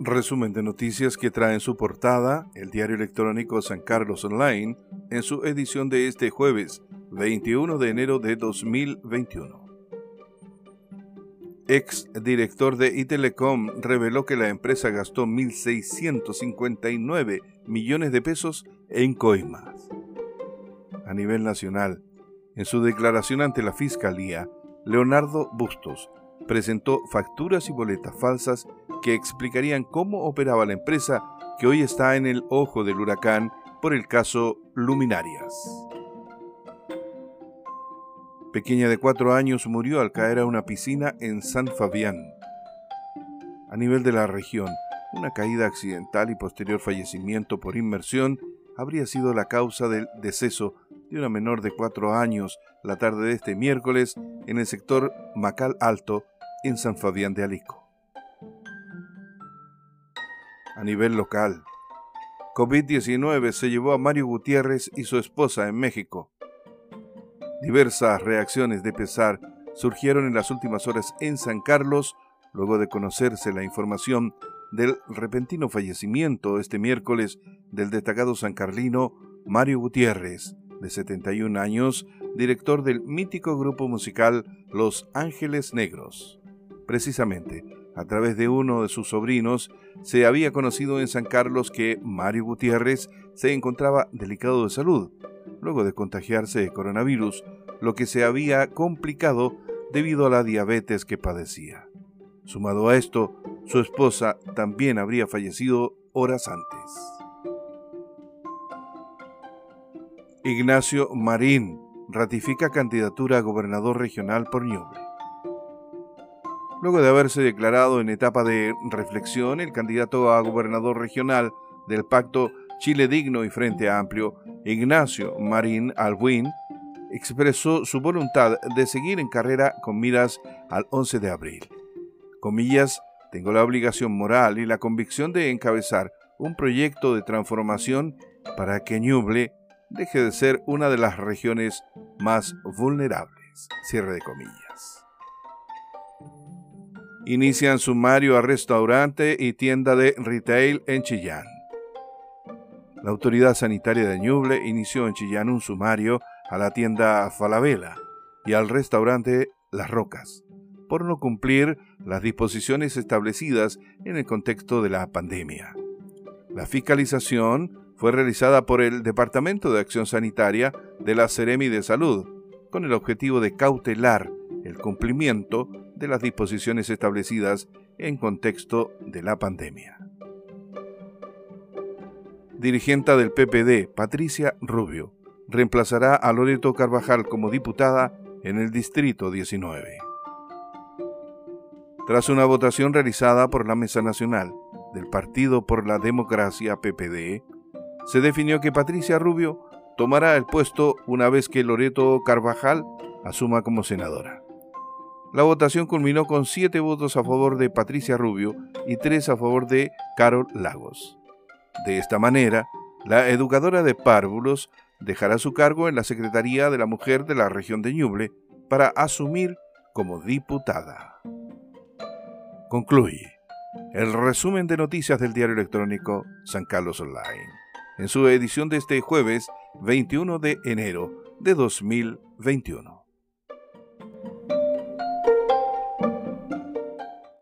Resumen de noticias que trae en su portada el diario electrónico San Carlos Online en su edición de este jueves 21 de enero de 2021. Ex director de Itelecom reveló que la empresa gastó 1.659 millones de pesos en coimas. A nivel nacional, en su declaración ante la Fiscalía, Leonardo Bustos presentó facturas y boletas falsas que explicarían cómo operaba la empresa que hoy está en el ojo del huracán por el caso Luminarias. Pequeña de cuatro años murió al caer a una piscina en San Fabián. A nivel de la región, una caída accidental y posterior fallecimiento por inmersión habría sido la causa del deceso de una menor de cuatro años la tarde de este miércoles en el sector Macal Alto, en San Fabián de Alico. A nivel local, COVID-19 se llevó a Mario Gutiérrez y su esposa en México. Diversas reacciones de pesar surgieron en las últimas horas en San Carlos luego de conocerse la información del repentino fallecimiento este miércoles del destacado sancarlino Mario Gutiérrez, de 71 años, director del mítico grupo musical Los Ángeles Negros. Precisamente, a través de uno de sus sobrinos, se había conocido en San Carlos que Mario Gutiérrez se encontraba delicado de salud, luego de contagiarse de coronavirus, lo que se había complicado debido a la diabetes que padecía. Sumado a esto, su esposa también habría fallecido horas antes. Ignacio Marín ratifica candidatura a gobernador regional por Ñuble. Luego de haberse declarado en etapa de reflexión, el candidato a gobernador regional del pacto Chile Digno y Frente Amplio, Ignacio Marín Albuín, expresó su voluntad de seguir en carrera con miras al 11 de abril. Comillas, tengo la obligación moral y la convicción de encabezar un proyecto de transformación para que Ñuble deje de ser una de las regiones más vulnerables. Cierre de comillas inician sumario a restaurante y tienda de retail en Chillán. La autoridad sanitaria de Ñuble inició en Chillán un sumario a la tienda Falabella y al restaurante Las Rocas por no cumplir las disposiciones establecidas en el contexto de la pandemia. La fiscalización fue realizada por el Departamento de Acción Sanitaria de la Ceremi de Salud, con el objetivo de cautelar el cumplimiento de las disposiciones establecidas en contexto de la pandemia. Dirigenta del PPD, Patricia Rubio, reemplazará a Loreto Carvajal como diputada en el Distrito 19. Tras una votación realizada por la Mesa Nacional del Partido por la Democracia PPD, se definió que Patricia Rubio tomará el puesto una vez que Loreto Carvajal asuma como senadora. La votación culminó con siete votos a favor de Patricia Rubio y tres a favor de Carol Lagos. De esta manera, la educadora de párvulos dejará su cargo en la Secretaría de la Mujer de la región de Ñuble para asumir como diputada. Concluye el resumen de noticias del diario electrónico San Carlos Online, en su edición de este jueves 21 de enero de 2021.